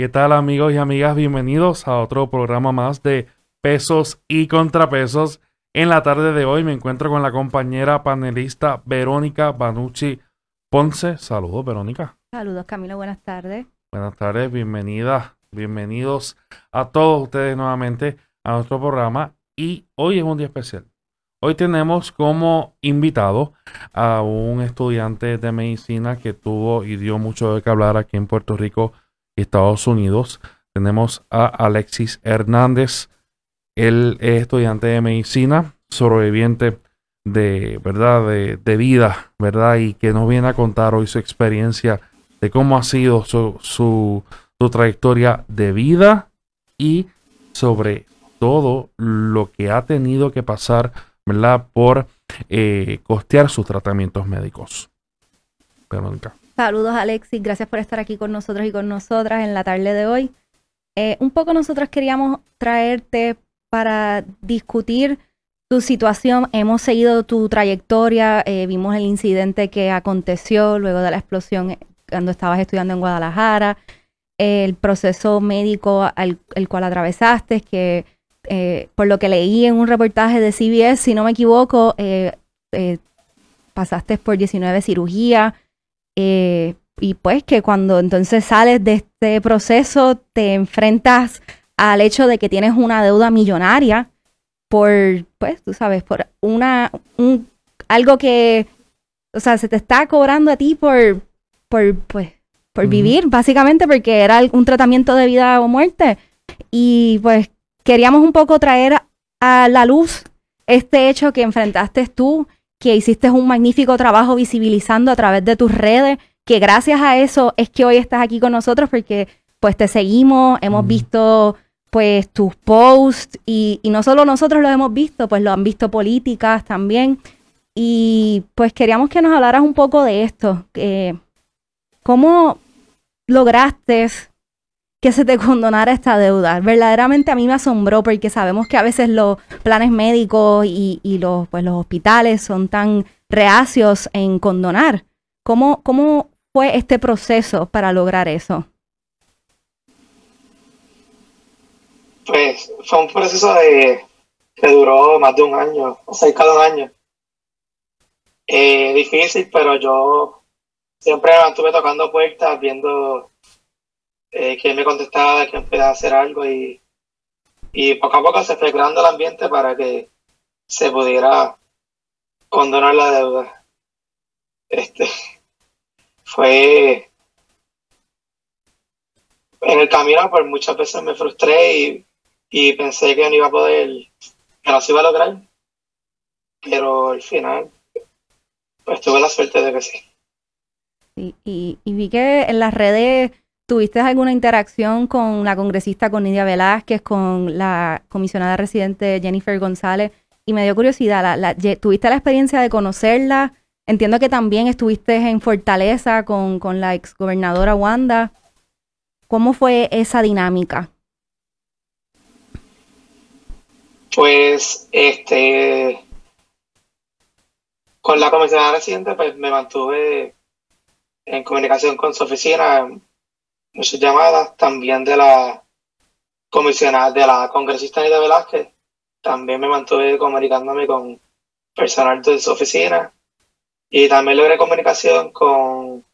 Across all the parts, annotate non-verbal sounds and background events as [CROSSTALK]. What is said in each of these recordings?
¿Qué tal amigos y amigas? Bienvenidos a otro programa más de pesos y contrapesos. En la tarde de hoy me encuentro con la compañera panelista Verónica Banucci Ponce. Saludos, Verónica. Saludos, Camilo. Buenas tardes. Buenas tardes, bienvenida, bienvenidos a todos ustedes nuevamente a nuestro programa. Y hoy es un día especial. Hoy tenemos como invitado a un estudiante de medicina que tuvo y dio mucho de qué hablar aquí en Puerto Rico Estados Unidos. Tenemos a Alexis Hernández. Él es estudiante de medicina, sobreviviente de, ¿verdad? De, vida, ¿verdad? Y que nos viene a contar hoy su experiencia de cómo ha sido su, su, su trayectoria de vida y sobre todo lo que ha tenido que pasar ¿verdad? Por eh, costear sus tratamientos médicos. Verónica. Saludos Alexis, gracias por estar aquí con nosotros y con nosotras en la tarde de hoy. Eh, un poco nosotros queríamos traerte para discutir tu situación. Hemos seguido tu trayectoria, eh, vimos el incidente que aconteció luego de la explosión cuando estabas estudiando en Guadalajara, el proceso médico al el cual atravesaste, que eh, por lo que leí en un reportaje de CBS, si no me equivoco, eh, pasaste por 19 cirugías y pues que cuando entonces sales de este proceso te enfrentas al hecho de que tienes una deuda millonaria por, pues, tú sabes, por una, un, algo que, o sea, se te está cobrando a ti por, por, pues, por vivir, básicamente porque era un tratamiento de vida o muerte. Y pues queríamos un poco traer a la luz este hecho que enfrentaste tú, que hiciste un magnífico trabajo visibilizando a través de tus redes, que gracias a eso es que hoy estás aquí con nosotros porque pues te seguimos, hemos visto pues tus posts y, no solo nosotros lo hemos visto, pues lo han visto políticas también. Y pues queríamos que nos hablaras un poco de esto. ¿Cómo lograste que se te condonara esta deuda. Verdaderamente a mí me asombró porque sabemos que a veces los planes médicos y, los, pues, los hospitales son tan reacios en condonar. ¿Cómo, ¿Cómo fue este proceso para lograr eso? Pues fue un proceso de, que duró más de un año, cerca de un año. Eh, difícil, pero yo siempre me mantuve tocando puertas, viendo eh, que me contestaba que podía hacer algo y, y poco a poco se fue creando el ambiente para que se pudiera condonar la deuda. Este [LAUGHS] fue en el camino, pues muchas veces me frustré y, y pensé que no iba a poder, que no se iba a lograr, pero al final, pues tuve la suerte de que sí. y, y vi que en las redes ¿Tuviste alguna interacción con la congresista con Nidia Velázquez, con la comisionada residente Jennifer González? Y me dio curiosidad, la, ¿tuviste la experiencia de conocerla? Entiendo que también estuviste en Fortaleza con, con la exgobernadora Wanda. ¿Cómo fue esa dinámica? Pues, este, con la comisionada residente, pues me mantuve en comunicación con su oficina muchas llamadas, también de la comisionada, de la congresista Anita Velázquez, también me mantuve comunicándome con personal de su oficina. Y también logré comunicación con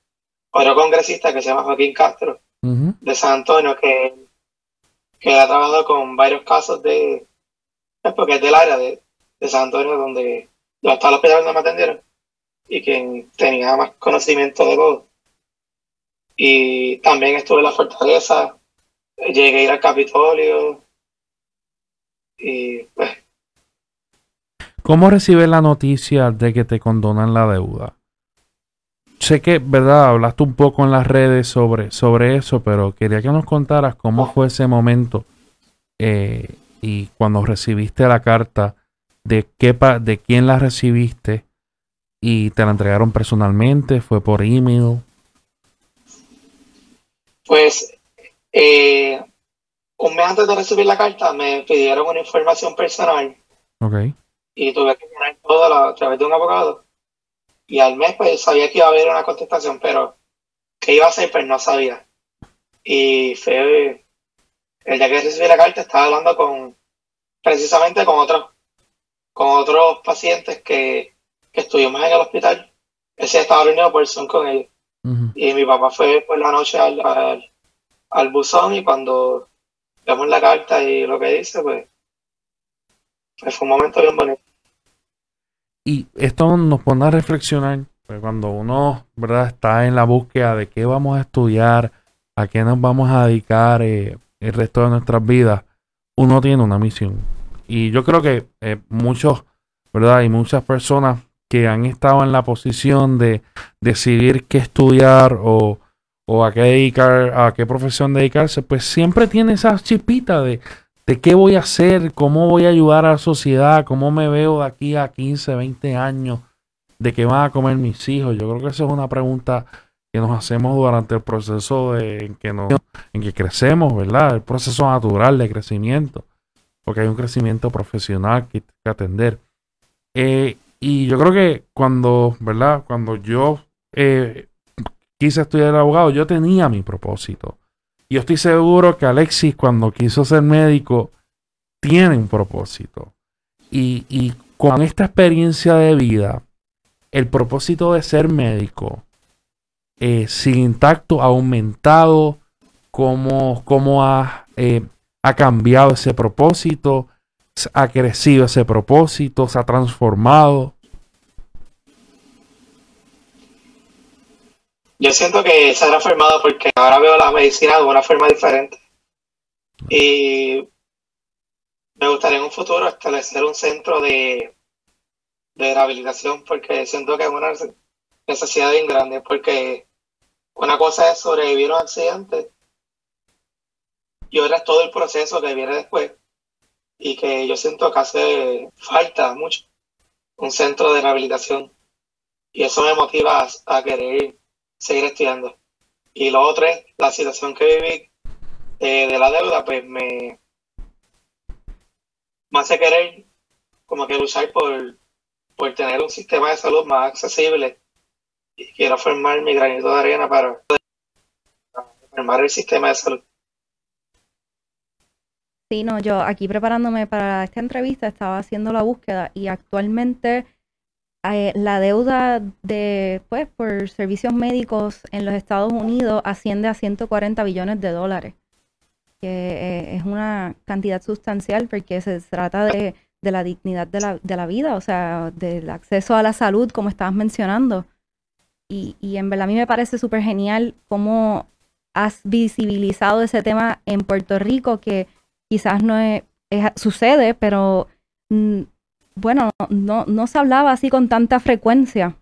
otro congresista que se llama Joaquín Castro de San Antonio que, que ha trabajado con varios casos de porque es del área de, San Antonio donde hasta los hospital donde me atendieron y que tenía más conocimiento de todo y también estuve en la fortaleza, llegué a ir al Capitolio y pues... ¿Cómo recibes la noticia de que te condonan la deuda? Sé que, ¿verdad? Hablaste un poco en las redes sobre, sobre eso, pero quería que nos contaras cómo fue ese momento eh, y cuando recibiste la carta, de, qué de quién la recibiste y te la entregaron personalmente, fue por email. Pues eh, un mes antes de recibir la carta me pidieron una información personal. Okay. Y tuve que poner todo a través de un abogado. Y al mes pues sabía que iba a haber una contestación, pero qué iba a hacer pues no sabía. Y fue, el día que recibí la carta estaba hablando con, precisamente con otros, con otros pacientes que, que estuvimos en el hospital. Ese estaba reunido por Zoom con ellos. Y mi papá fue por la noche al, al, buzón y cuando vemos la carta y lo que dice, pues, pues fue un momento bien bonito. Y esto nos pone a reflexionar, pues cuando uno, ¿verdad?, está en la búsqueda de qué vamos a estudiar, a qué nos vamos a dedicar eh, el resto de nuestras vidas, uno tiene una misión. Y yo creo que eh, muchos, ¿verdad? Hay muchas personas que han estado en la posición de decidir qué estudiar o, o a qué dedicar, a qué profesión dedicarse, pues siempre tiene esa chipita de, de qué voy a hacer, cómo voy a ayudar a la sociedad, cómo me veo de aquí a 15, 20 años, de qué van a comer mis hijos. Yo creo que esa es una pregunta que nos hacemos durante el proceso de, en, que nos, en que crecemos, ¿verdad? El proceso natural de crecimiento, porque hay un crecimiento profesional que, que atender. Eh, y yo creo que cuando, ¿verdad? Cuando yo eh, quise estudiar abogado, yo tenía mi propósito. Yo estoy seguro que Alexis, cuando quiso ser médico, tiene un propósito. Y, con esta experiencia de vida, el propósito de ser médico eh, sigue intacto, ha aumentado, cómo, cómo ha, eh, ha cambiado ese propósito, ha crecido ese propósito, se ha transformado. Yo siento que se ha transformado porque ahora veo la medicina de una forma diferente. Y me gustaría en un futuro establecer un centro de, de rehabilitación porque siento que es una necesidad bien grande porque una cosa es sobrevivir a un accidente y otra es todo el proceso que viene después y que yo siento que hace falta mucho un centro de rehabilitación y eso me motiva a querer seguir estudiando. Y lo otro es la situación que viví eh, de la deuda, pues me, me hace querer como que luchar por, por tener un sistema de salud más accesible y quiero formar mi granito de arena para formar el sistema de salud. Sí, no, yo aquí preparándome para esta entrevista estaba haciendo la búsqueda y actualmente eh, la deuda de, pues, por servicios médicos en los Estados Unidos asciende a 140 billones de dólares, que eh, es una cantidad sustancial porque se trata de, la dignidad de la, de la, vida, o sea, del acceso a la salud, como estabas mencionando. Y, y en verdad a mí me parece súper genial cómo has visibilizado ese tema en Puerto Rico, que quizás no sucede, pero mm, bueno, no, no se hablaba así con tanta frecuencia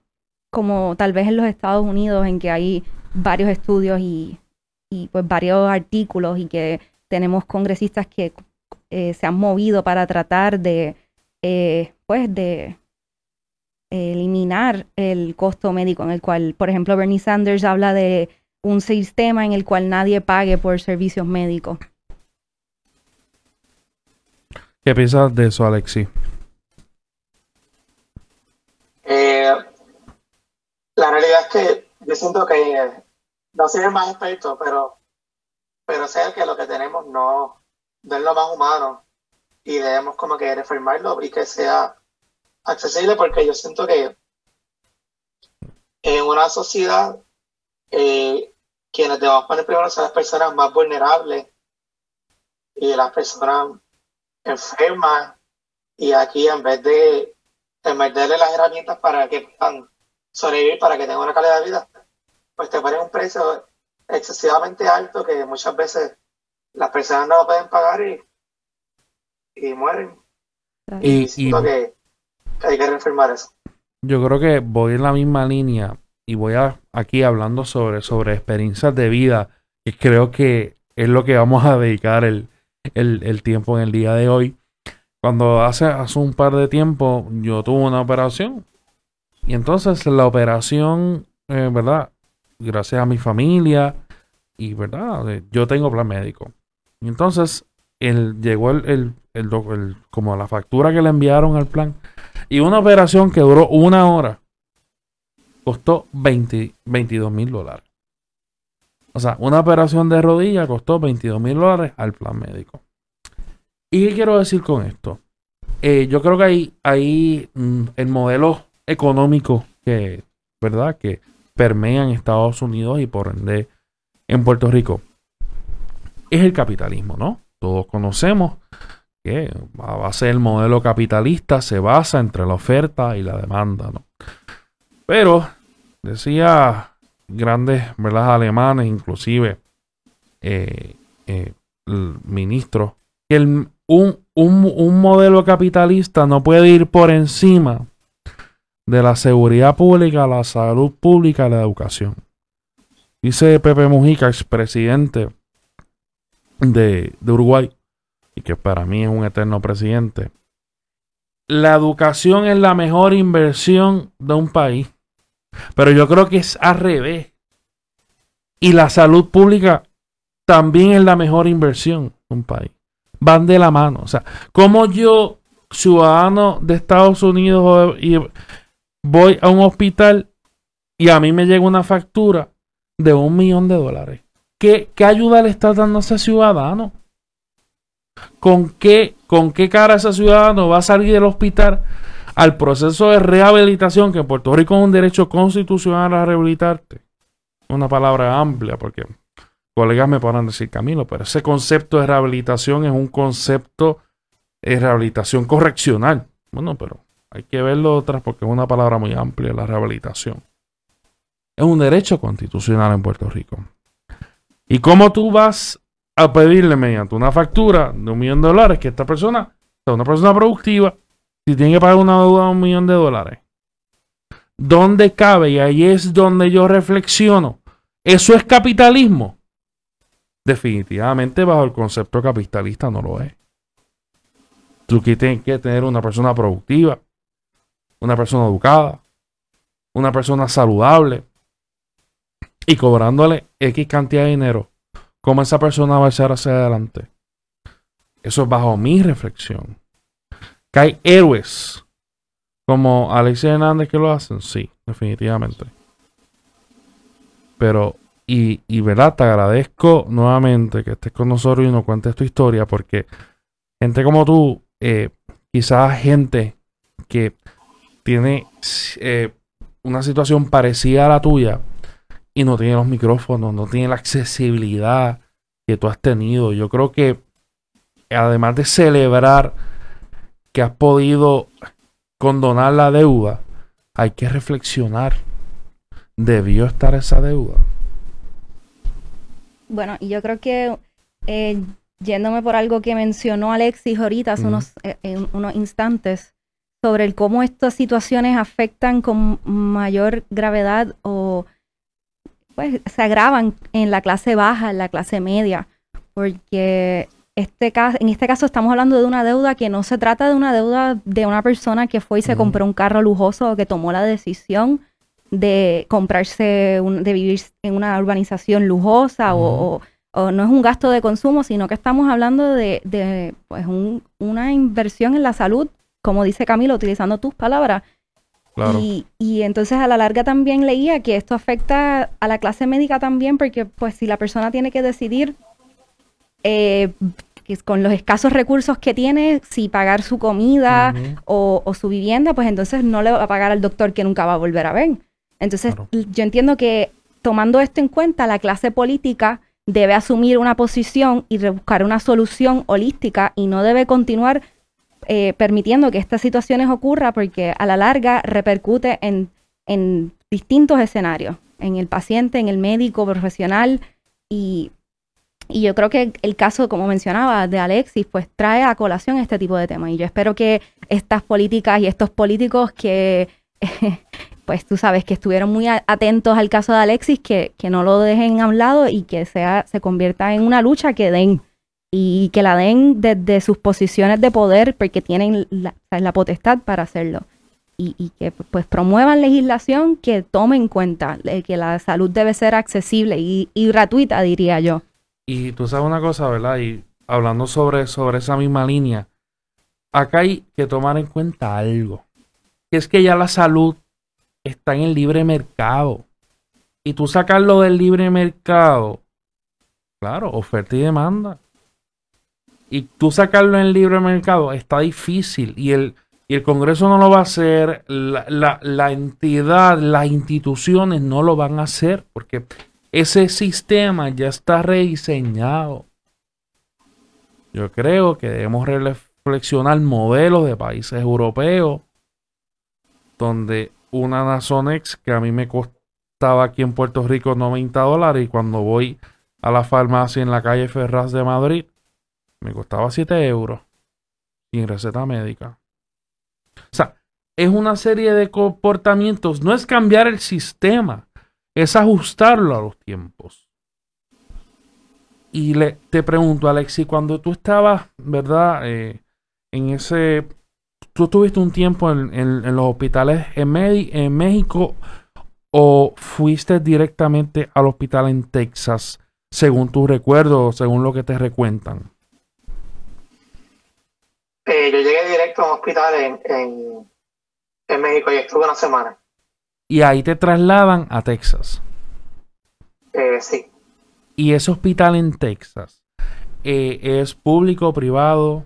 como tal vez en los Estados Unidos, en que hay varios estudios y, y pues varios artículos y que tenemos congresistas que eh, se han movido para tratar de, eh, pues, de eliminar el costo médico en el cual, por ejemplo, Bernie Sanders habla de un sistema en el cual nadie pague por servicios médicos. ¿Qué piensas de eso, Alexi? Realidad es que yo siento que no soy el más experto, pero, pero sé que lo que tenemos no, es lo más humano y debemos como que reformarlo y que sea accesible porque yo siento que en una sociedad eh, quienes debemos poner primero son las personas más vulnerables y las personas enfermas y aquí en vez de en las herramientas para que puedan sobrevivir, para que tengan una calidad de vida, pues te ponen un precio excesivamente alto que muchas veces las personas no lo pueden pagar y, y mueren. Y, que, hay que reafirmar eso. Yo creo que voy en la misma línea y voy a, aquí hablando sobre, sobre experiencias de vida, y creo que es lo que vamos a dedicar el, el, el tiempo en el día de hoy. Cuando hace, hace un par de tiempo yo tuve una operación. Y entonces la operación, eh, ¿verdad? Gracias a mi familia y, ¿verdad? Yo tengo plan médico. Y entonces el, llegó el, el, el, como la factura que le enviaron al plan. Y una operación que duró una hora costó 20, 22 mil dólares. O sea, una operación de rodilla costó 22 mil dólares al plan médico. ¿Y qué quiero decir con esto? Eh, yo creo que hay, hay mm, el modelo económico que, ¿verdad? Que permea en Estados Unidos y por ende en Puerto Rico. Es el capitalismo, ¿no? Todos conocemos que a base del modelo capitalista se basa entre la oferta y la demanda, ¿no? Pero, decía grandes ¿verdad? alemanes, inclusive eh, eh, el ministro, que el, un, un, modelo capitalista no puede ir por encima de la seguridad pública, la salud pública la educación. Dice Pepe Mujica, expresidente de, de Uruguay, y que para mí es un eterno presidente. La educación es la mejor inversión de un país. Pero yo creo que es al revés. Y la salud pública también es la mejor inversión de un país. Van de la mano. O sea, como yo, ciudadano de Estados Unidos, y voy a un hospital y a mí me llega una factura de un millón de dólares. ¿Qué, qué ayuda le está dando a ese ciudadano? ¿Con qué, ¿Con qué cara ese ciudadano va a salir del hospital al proceso de rehabilitación, que en Puerto Rico es un derecho constitucional a rehabilitarte. Una palabra amplia, porque colegas me podrán decir Camilo, pero ese concepto de rehabilitación es un concepto de rehabilitación correccional. Bueno, pero hay que verlo otras porque es una palabra muy amplia, la rehabilitación. Es un derecho constitucional en Puerto Rico. ¿Y cómo tú vas a pedirle mediante una factura de un millón de dólares que esta persona sea una persona productiva si tiene que pagar una deuda de un millón de dólares, ¿dónde cabe? Y ahí es donde yo reflexiono. ¿Eso es capitalismo? Definitivamente bajo el concepto capitalista no lo es. Tú tienes que tener una persona productiva, una persona educada, una persona saludable y cobrándole X cantidad de dinero. ¿Cómo esa persona va a echar hacia adelante? Eso es bajo mi reflexión. ¿Que hay héroes como Alexis Hernández que lo hacen? Sí, definitivamente. Pero, y, y verdad, te agradezco nuevamente que estés con nosotros y nos cuentes tu historia, porque gente como tú, eh, quizás gente que tiene eh, una situación parecida a la tuya y no tiene los micrófonos, no tiene la accesibilidad que tú has tenido. Yo creo que además de celebrar que has podido condonar la deuda, hay que reflexionar. ¿Debió estar esa deuda? Bueno, y yo creo que eh, yéndome por algo que mencionó Alexis ahorita hace unos, eh, unos instantes, sobre el cómo estas situaciones afectan con mayor gravedad o pues se agravan en la clase baja, en la clase media, porque este caso, en este caso estamos hablando de una deuda que no se trata de una deuda de una persona que fue y se compró un carro lujoso o que tomó la decisión de comprarse, de vivir en una urbanización lujosa o, no es un gasto de consumo, sino que estamos hablando de, pues una inversión en la salud, como dice Camilo, utilizando tus palabras. Y, y entonces a la larga también leía que esto afecta a la clase médica también, porque pues si la persona tiene que decidir eh, con los escasos recursos que tiene, si pagar su comida o, su vivienda, pues entonces no le va a pagar al doctor que nunca va a volver a ver. Entonces, yo entiendo que tomando esto en cuenta, la clase política debe asumir una posición y buscar una solución holística y no debe continuar eh, permitiendo que estas situaciones ocurran porque a la larga repercute en, distintos escenarios, en el paciente, en el médico profesional y y yo creo que el caso, como mencionaba, de Alexis, pues trae a colación este tipo de temas. Y yo espero que estas políticas y estos políticos que, [LAUGHS] pues tú sabes, que estuvieron muy atentos al caso de Alexis, que, que no lo dejen a un lado y que sea, se convierta en una lucha que den. Y que la den desde sus posiciones de poder, porque tienen la, potestad para hacerlo. Y, y, que pues promuevan legislación que tome en cuenta que la salud debe ser accesible y, y gratuita, diría yo. Y tú sabes una cosa, ¿verdad? Y hablando sobre, sobre esa misma línea, acá hay que tomar en cuenta algo. Que es que ya la salud está en el libre mercado. y tú sacarlo del libre mercado, claro, oferta y demanda. Y tú sacarlo en libre mercado está difícil y el, y el Congreso no lo va a hacer, la, la entidad, las instituciones no lo van a hacer porque ese sistema ya está rediseñado. Yo creo que debemos reflexionar modelos de países europeos donde una Nasonex que a mí me costaba aquí en Puerto Rico 90 dólares y cuando voy a la farmacia en la calle Ferraz de Madrid me costaba 7 euros sin receta médica. O sea, es una serie de comportamientos, no es cambiar el sistema, es ajustarlo a los tiempos. Y le, te pregunto, Alexi, cuando tú estabas, ¿verdad? Eh, en ese ¿Tú tuviste un tiempo en, los hospitales en, en México o fuiste directamente al hospital en Texas, según tus recuerdos, según lo que te recuentan? Eh, yo llegué directo a un hospital en, en, México y estuve una semana. Y ahí te trasladan a Texas. Eh, sí. ¿Y ese hospital en Texas eh, es público o privado?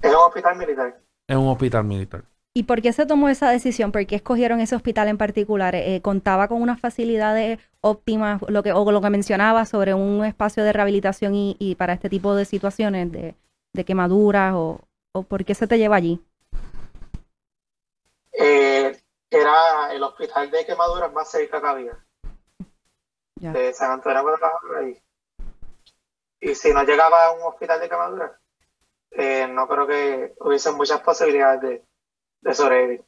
Es un hospital militar. Es un hospital militar. ¿Y por qué se tomó esa decisión? ¿Por qué escogieron ese hospital en particular? Eh, ¿Contaba con unas facilidades óptimas, lo que, o lo que mencionaba sobre un espacio de rehabilitación y, para este tipo de situaciones de, quemaduras? O, por qué se te lleva allí? Eh, era el hospital de quemaduras más cerca que había. De San Antonio de y, y si no llegaba a un hospital de quemaduras, eh, no creo que hubiesen muchas posibilidades de, de sobrevivir.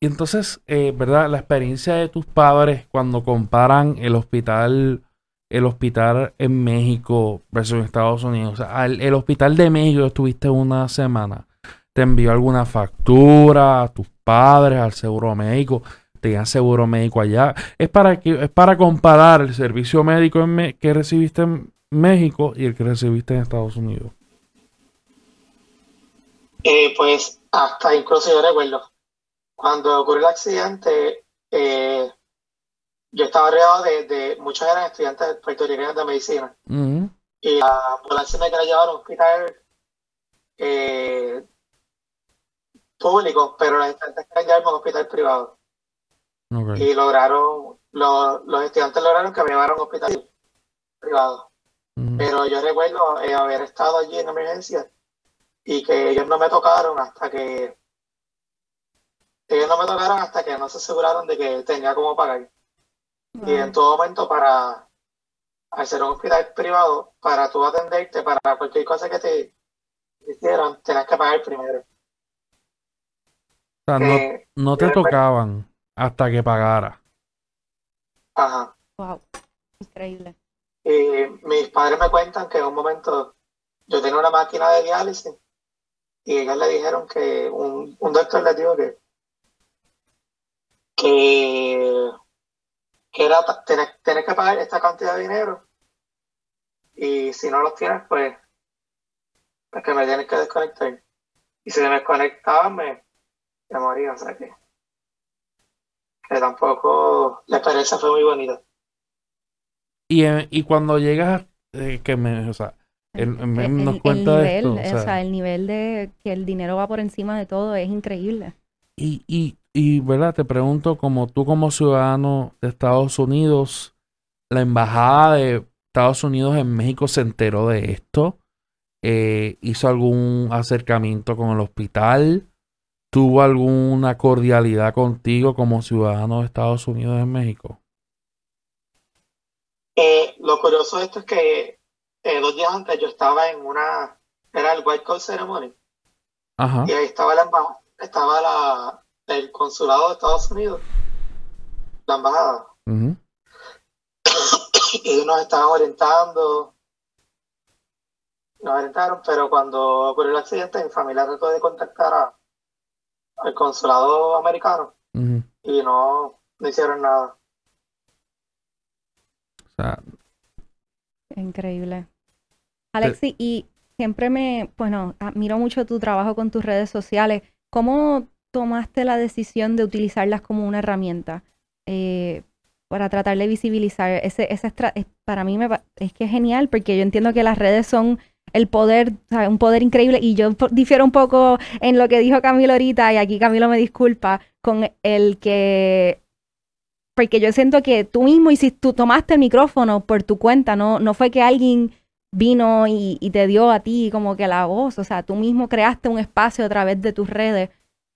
Y entonces, eh, ¿verdad? La experiencia de tus padres cuando comparan el hospital, el hospital en México versus Estados Unidos. O sea, el, hospital de México estuviste una semana. ¿Te envió alguna factura a tus padres, al seguro médico? ¿Tenían seguro médico allá? Es para, que, es para comparar el servicio médico que recibiste en México y el que recibiste en Estados Unidos. Eh, pues hasta incluso yo recuerdo, cuando ocurrió el accidente, eh, yo estaba rodeado de, muchos eran estudiantes puertorriqueños de medicina. Y la ambulancia me quería llevar a un hospital eh, público, pero los estudiantes querían llevarme a un hospital privado. Y lograron, los estudiantes lograron que me llevaran a un hospital privado. Pero yo recuerdo haber estado allí en emergencia y que ellos no me tocaron hasta que ellos no me tocaron hasta que no se aseguraron de que tenía como pagar. Y en todo momento para hacer un hospital privado, para tú atenderte, para cualquier cosa que te hicieran, tenías que pagar primero. O sea, no, eh, no te tocaban hasta que pagara. Ajá. Wow, increíble. Y mis padres me cuentan que en un momento yo tenía una máquina de diálisis y ellos le dijeron que un, doctor les dijo que que, era tener, que pagar esta cantidad de dinero. Y si no los tienes pues es que me tienes que desconectar. Y si me desconectaban me, moría o sea que que tampoco la experiencia fue muy bonita. Y, eh, y cuando llegas eh, que me o sea el, nivel, o, sea, el nivel de que el dinero va por encima de todo es increíble. Y, y, y, ¿verdad? Te pregunto, como tú como ciudadano de Estados Unidos, la embajada de Estados Unidos en México se enteró de esto, eh, hizo algún acercamiento con el hospital, tuvo alguna cordialidad contigo como ciudadano de Estados Unidos en México. Eh, lo curioso de esto es que eh, dos días antes yo estaba en una, era el White Coat Ceremony. Y ahí estaba la embajada, estaba la, el consulado de Estados Unidos, la embajada. y ellos nos estaban orientando, nos orientaron, pero cuando ocurrió el accidente, mi familia trató de contactar a, al consulado americano y no, no hicieron nada. O sea, Increíble. Alexi, y siempre me, bueno, admiro mucho tu trabajo con tus redes sociales. ¿Cómo tomaste la decisión de utilizarlas como una herramienta? eh, para tratar de visibilizar. Ese, ese para mí me, es que es genial porque yo entiendo que las redes son el poder, un poder increíble y yo difiero un poco en lo que dijo Camilo ahorita y aquí Camilo me disculpa con el que porque yo siento que tú mismo y si tú tomaste el micrófono por tu cuenta, no, no fue que alguien vino y, te dio a ti como que la voz, o sea, tú mismo creaste un espacio a través de tus redes.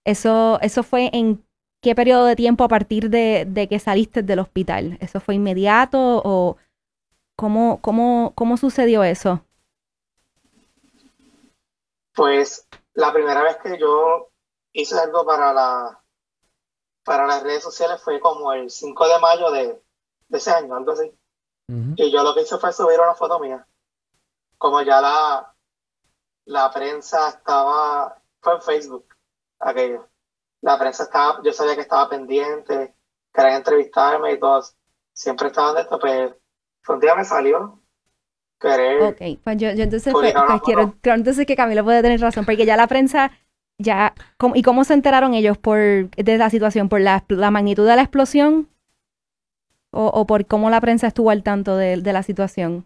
Eso, eso fue en qué periodo de tiempo a partir de, que saliste del hospital. ¿Eso fue inmediato o cómo, cómo, cómo sucedió eso? Pues la primera vez que yo hice algo para la para las redes sociales fue como el 5 de mayo de, ese año, algo así. Y yo lo que hice fue subir una foto mía. Como ya la, la prensa estaba, fue en Facebook, aquello. La prensa estaba, yo sabía que estaba pendiente, querían entrevistarme y todos. Siempre estaban de esto, pero pues, un día me salió querer. Ok, pues yo, entonces pues, quiero, creo entonces que Camilo puede tener razón, porque ya la prensa ya, ¿y cómo se enteraron ellos por, de la situación? ¿Por la, magnitud de la explosión? O, por cómo la prensa estuvo al tanto de, la situación?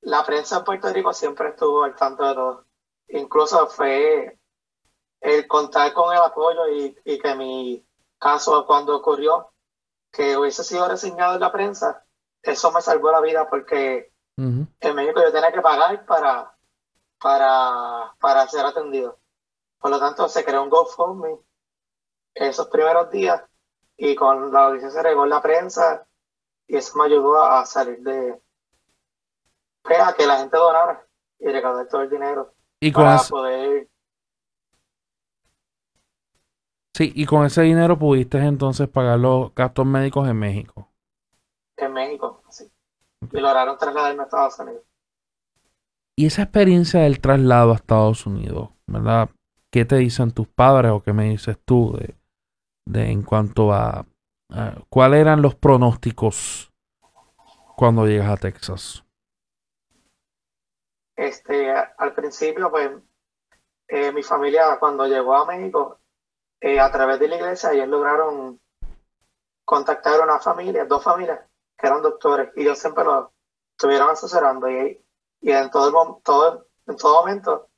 La prensa en Puerto Rico siempre estuvo al tanto de todo. Incluso fue el contar con el apoyo y, que mi caso cuando ocurrió, que hubiese sido reseñado en la prensa, eso me salvó la vida porque en México yo tenía que pagar para, para, para ser atendido. Por lo tanto, se creó un GoFundMe esos primeros días y con la audiencia se regó en la prensa y eso me ayudó a, salir de... Pues, a que la gente donara y recaudar todo el dinero y para poder... Sí, y con ese dinero pudiste entonces pagar los gastos médicos en México. En México, sí. Y lograron trasladarme a Estados Unidos. Y esa experiencia del traslado a Estados Unidos, ¿verdad? ¿qué te dicen tus padres o qué me dices tú de, en cuanto a, cuáles eran los pronósticos cuando llegas a Texas? Este, al principio, pues, eh, mi familia cuando llegó a México, eh, a través de la iglesia, ellos lograron contactar a una familia, dos familias, que eran doctores, y ellos siempre lo estuvieron asesorando, y, y en todo, todo, en todo momento,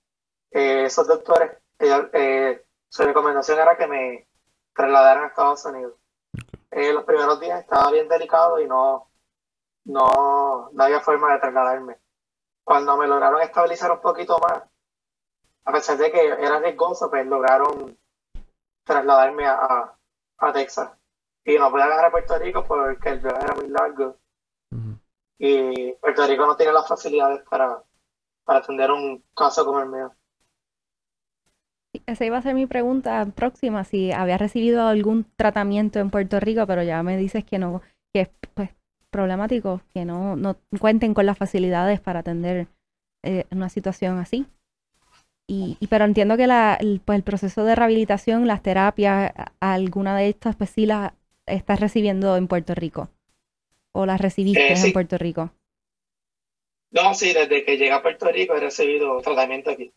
eh, esos doctores eh, su recomendación era que me trasladaran a Estados Unidos. Los primeros días estaba bien delicado y no, no, había forma de trasladarme. Cuando me lograron estabilizar un poquito más, a pesar de que era riesgoso, pues lograron trasladarme a, Texas. Y no pude agarrar a Puerto Rico porque el viaje era muy largo. Y Puerto Rico no tiene las facilidades para, para atender un caso como el mío. Esa iba a ser mi pregunta próxima, si había recibido algún tratamiento en Puerto Rico, pero ya me dices que no, que es pues, problemático, que no, no cuenten con las facilidades para atender eh, una situación así. Y, pero entiendo que la, el, pues, el proceso de rehabilitación, las terapias, alguna de estas, pues sí las estás recibiendo en Puerto Rico. ¿O las recibiste eh, en Puerto Rico? No, sí, desde que llegué a Puerto Rico he recibido tratamiento aquí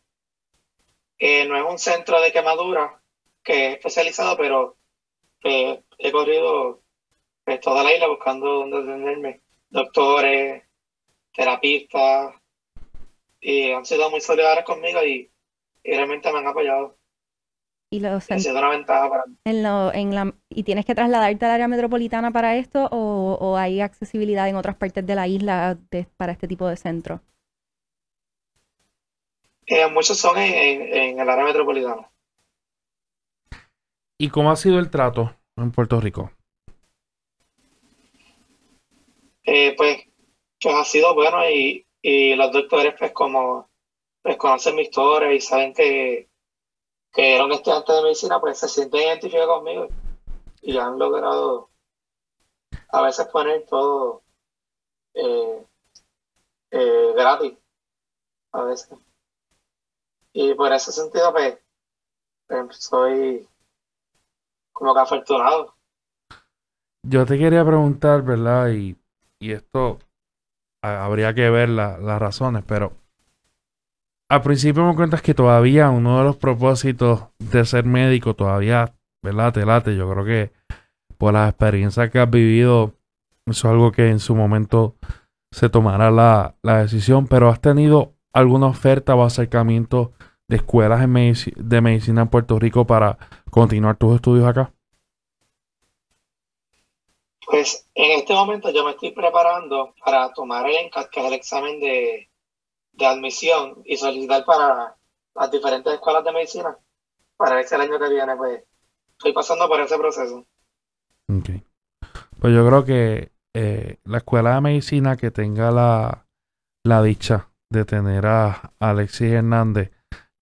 no es un centro de quemadura que es especializado, pero eh, he corrido pues, toda la isla buscando dónde atenderme. Doctores, terapistas, y han sido muy solidarios conmigo y, realmente me han apoyado. Y los ha sido una ventaja para mí. En lo, en la, ¿Y tienes que trasladarte al área metropolitana para esto o, hay accesibilidad en otras partes de la isla para este tipo de centro? muchos son en, el área metropolitana. ¿Y cómo ha sido el trato en Puerto Rico? Eh, pues, pues ha sido bueno y, los doctores pues como pues conocen mi historia y saben que, que era un estudiante de medicina, pues se sienten identificados conmigo y han logrado a veces poner todo eh, eh, gratis. A veces. Y por ese sentido, pues, pues, soy como que afortunado. Yo te quería preguntar, ¿verdad? Y, esto habría que ver las razones, pero al principio me cuentas que todavía uno de los propósitos de ser médico todavía, ¿verdad? Te late. Yo creo que por las experiencias que has vivido. Eso es algo que en su momento se tomará la, decisión, pero has tenido alguna oferta o acercamiento de escuelas de medicina en Puerto Rico para continuar tus estudios acá? Pues en este momento yo me estoy preparando para tomar el ENCAT, el examen de, de admisión, y solicitar para las diferentes escuelas de medicina para ver si el año que viene pues estoy pasando por ese proceso. Ok. Pues yo creo que eh, la escuela de medicina que tenga la, la dicha de tener a Alexis Hernández,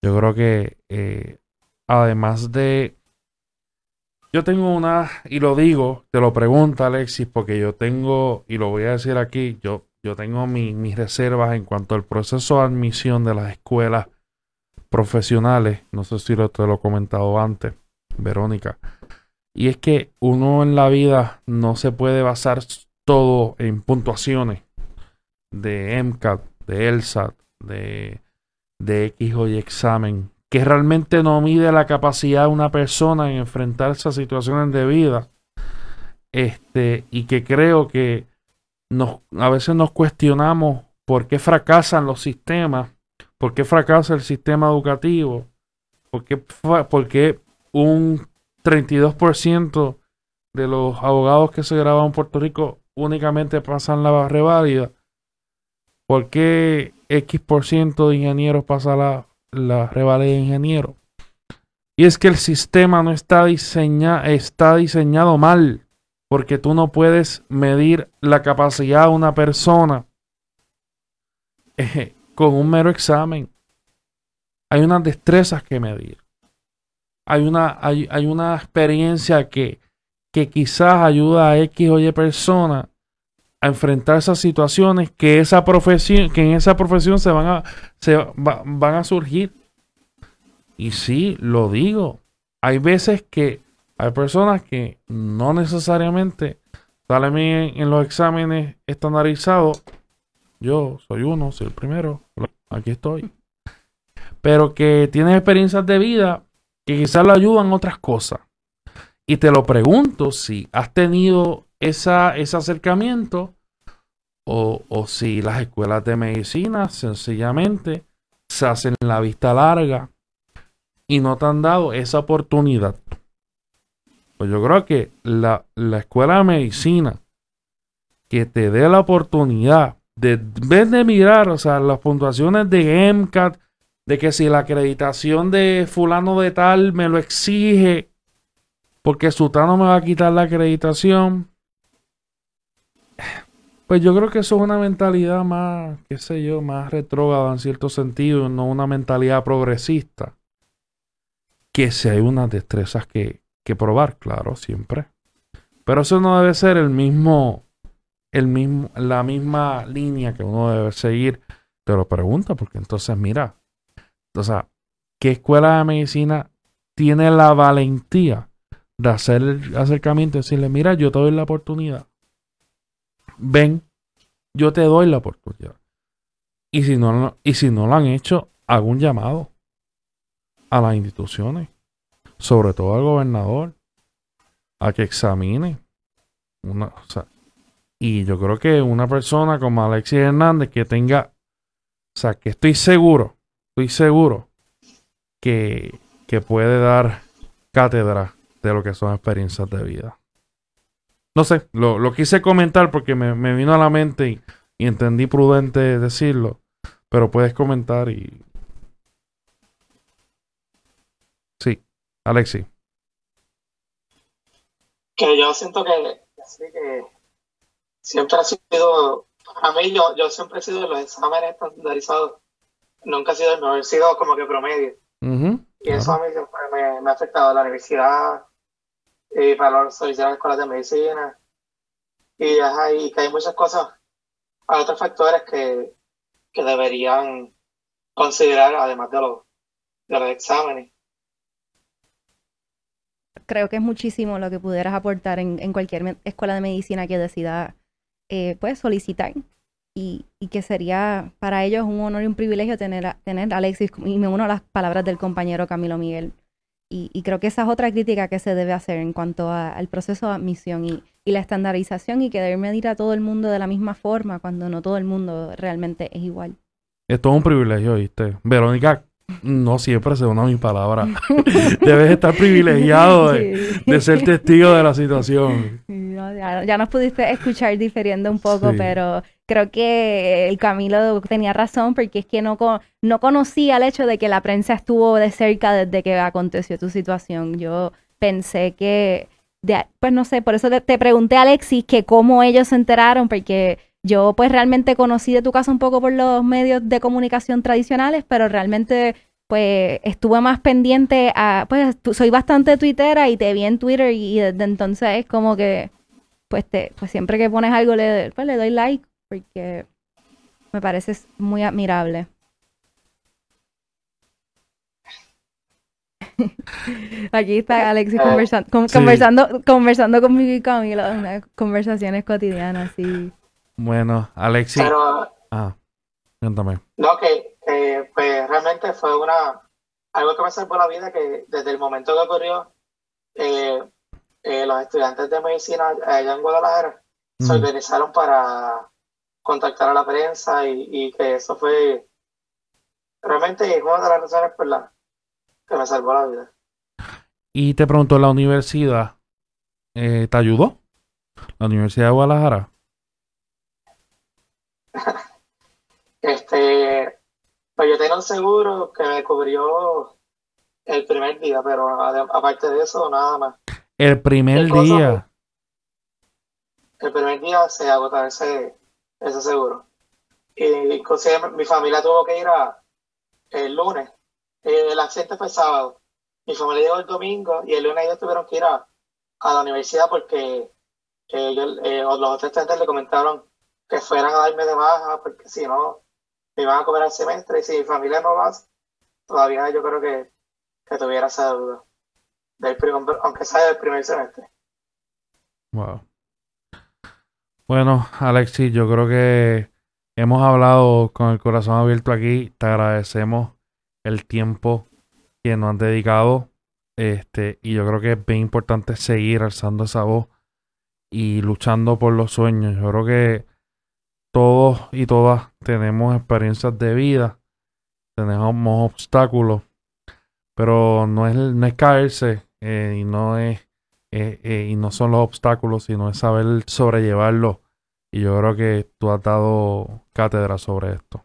yo creo que eh, además de... Yo tengo una, y lo digo, te lo pregunta Alexis, porque yo tengo, y lo voy a decir aquí, yo, yo tengo mis reservas en cuanto al proceso de admisión de las escuelas profesionales. No sé si lo, te lo he comentado antes, Verónica. Y es que uno en la vida no se puede basar todo en puntuaciones de MCAT, de ELSAT, de, de X Y examen, que realmente no mide la capacidad de una persona en enfrentarse a situaciones de vida. Este, y que creo que nos, a veces nos cuestionamos por qué fracasan los sistemas, por qué fracasa el sistema educativo, por qué, por qué un 32% de los abogados que se graban en Puerto Rico únicamente pasan la reválida. ¿Por qué X por ciento de ingenieros pasa la, la reválida de ingeniero? Y es que el sistema no está, diseña, está diseñado mal, porque tú no puedes medir la capacidad de una persona eh, con un mero examen. Hay unas destrezas que medir hay una, hay, una experiencia que, que quizás ayuda a X o Y persona a enfrentar esas situaciones que esa profesión, que en esa profesión se van a, se van a surgir. Y sí, lo digo. Hay veces que hay personas que no necesariamente salen bien en los exámenes estandarizados. Yo soy uno, soy el primero. Aquí estoy. Pero que tienen experiencias de vida que quizás lo ayudan otras cosas. Y te lo pregunto si has tenido ese acercamiento o si las escuelas de medicina sencillamente se hacen la vista larga y no te han dado esa oportunidad. Pues yo creo que la, la escuela de medicina que te dé la oportunidad de, en vez de mirar, o sea, las puntuaciones de MCAT, de que si la acreditación de fulano de tal me lo exige, porque Sutano me va a quitar la acreditación, pues yo creo que eso es una mentalidad más, qué sé yo, más retrógrada en cierto sentido, no una mentalidad progresista. Que si hay unas destrezas que, que probar, claro, siempre. Pero eso no debe ser el mismo, el mismo, la misma línea que uno debe seguir. Te lo pregunta, porque entonces, mira, o sea, ¿qué escuela de medicina tiene la valentía de hacer el acercamiento y decirle, mira, yo te doy la oportunidad? Ven, yo te doy la oportunidad. Y si no, y si no lo han hecho, hago un llamado a las instituciones, sobre todo al gobernador, a que examine. Una, y yo creo que una persona como Alexis Hernández que tenga, o sea, que estoy seguro estoy seguro que, puede dar cátedra de lo que son experiencias de vida. No sé, lo, quise comentar porque me, vino a la mente y, entendí prudente decirlo, pero puedes comentar y... Sí, Alexi. Que yo siento que, siempre ha sido, a mí yo, yo siempre he sido los exámenes estandarizados nunca ha sido el mejor, he sido como que promedio. y eso a mí siempre me, ha afectado la universidad y para solicitar las escuelas de medicina. Y, ajá, y que hay muchas cosas, hay otros factores que, que deberían considerar además de los, de los exámenes. Creo que es muchísimo lo que pudieras aportar en, cualquier escuela de medicina que decida eh, pues solicitar y, que sería para ellos un honor y un privilegio tener a, Alexis, y me uno a las palabras del compañero Camilo Miguel, Y, creo que esa es otra crítica que se debe hacer en cuanto al proceso de admisión y, la estandarización y que debe medir a todo el mundo de la misma forma cuando no todo el mundo realmente es igual. Es todo un privilegio, ¿viste? Verónica, no siempre se una mi palabra. [LAUGHS] Debes estar privilegiado de, ser testigo de la situación. ya, nos pudiste escuchar difiriendo un poco, pero creo que el Camilo tenía razón porque es que no, no conocía el hecho de que la prensa estuvo de cerca desde que aconteció tu situación. Yo pensé que, pues no sé, por eso te, te pregunté a Alexis que cómo ellos se enteraron, porque yo pues realmente conocí de tu caso un poco por los medios de comunicación tradicionales, pero realmente pues estuve más pendiente a, pues soy bastante twittera y te vi en Twitter y, desde entonces es como que pues te, pues siempre que pones algo le, pues, le doy like porque me parece muy admirable. [LAUGHS] Aquí está Alexis conversando, conversando, conversando conmigo y Camilo, unas conversaciones cotidianas, sí. Bueno, Alexis. Pero, ah, cuéntame. No, que, pues realmente fue una algo que me salvó la vida que desde el momento que ocurrió, eh, eh, los estudiantes de medicina allá en Guadalajara se organizaron para contactar a la prensa y, que eso fue realmente una de las razones por las que me salvó la vida. Y te pregunto, ¿la universidad eh, te ayudó? ¿La Universidad de Guadalajara? Este, pues yo tengo un seguro que me cubrió el primer día, pero aparte de eso, nada más. El primer día. el primer día se agotó ese, ese seguro. Y inclusive mi familia tuvo que ir a, el lunes. El accidente fue sábado. Mi familia llegó el domingo y el lunes ellos tuvieron que ir a, la universidad porque eh, los otros estudiantes le comentaron que fueran a darme de baja, porque si no, me iban a cobrar el semestre. Y si mi familia no va, todavía yo creo que, que tuviera esa. Del aunque sea del primer semestre. Wow. Bueno, Alexis, yo creo que hemos hablado con el corazón abierto aquí. Te agradecemos el tiempo que nos han dedicado. Este, y yo creo que es bien importante seguir alzando esa voz y luchando por los sueños. Yo creo que todos y todas tenemos experiencias de vida, tenemos obstáculos, pero no es, no es caerse eh, y no es eh, eh, y no son los obstáculos, sino es saber sobrellevarlo. Y yo creo que tú has dado cátedra sobre esto.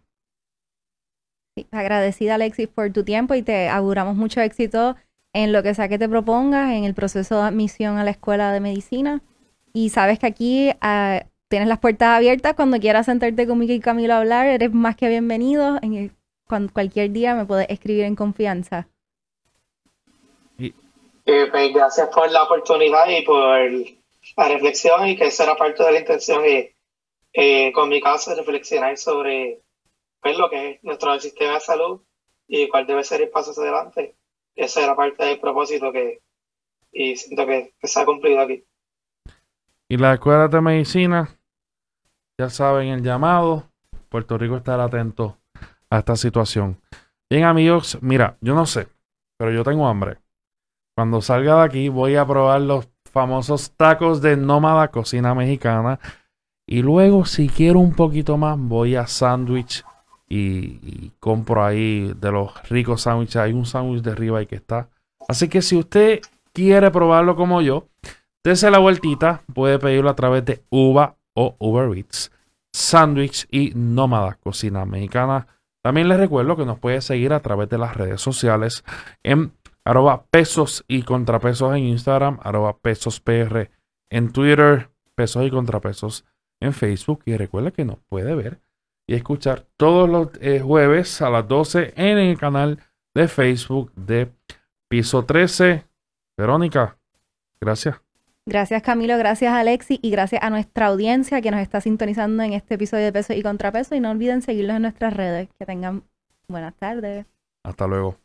agradecida Alexis por tu tiempo y te auguramos mucho éxito en lo que sea que te propongas, en el proceso de admisión a la escuela de medicina. Y sabes que aquí ah, tienes las puertas abiertas cuando quieras sentarte conmigo y Camilo a hablar, eres más que bienvenido. En cuando, cualquier día me puedes escribir en confianza. Eh, pues, gracias por la oportunidad y por la reflexión y que esa era parte de la intención y eh, con mi caso reflexionar sobre pues, lo que es nuestro sistema de salud y cuál debe ser el paso hacia adelante. Esa era parte del propósito que y siento que se ha cumplido aquí. Y la escuela de medicina, ya saben el llamado. Puerto Rico estará atento a esta situación. Bien, amigos, mira, yo no sé, pero yo tengo hambre. Cuando salga de aquí, voy a probar los famosos tacos de nómada cocina mexicana. Y luego, si quiero un poquito más, voy a sándwich y, compro ahí de los ricos sándwiches. Hay un sándwich de arriba y que está. Así que si usted quiere probarlo como yo, Dese la vueltita, puede pedirlo a través de Uva o Uber Eats, Sandwich y Nómada Cocina Mexicana. También les recuerdo que nos puede seguir a través de las redes sociales en arroba pesos y contrapesos en Instagram, arroba pesos PR en Twitter, pesos y contrapesos en Facebook. Y recuerda que nos puede ver y escuchar todos los eh, jueves a las 12 en el canal de Facebook de Piso 13. Verónica, gracias. Gracias Camilo, gracias Alexi y gracias a nuestra audiencia que nos está sintonizando en este episodio de Peso y Contrapeso y no olviden seguirlos en nuestras redes. Que tengan buenas tardes. Hasta luego.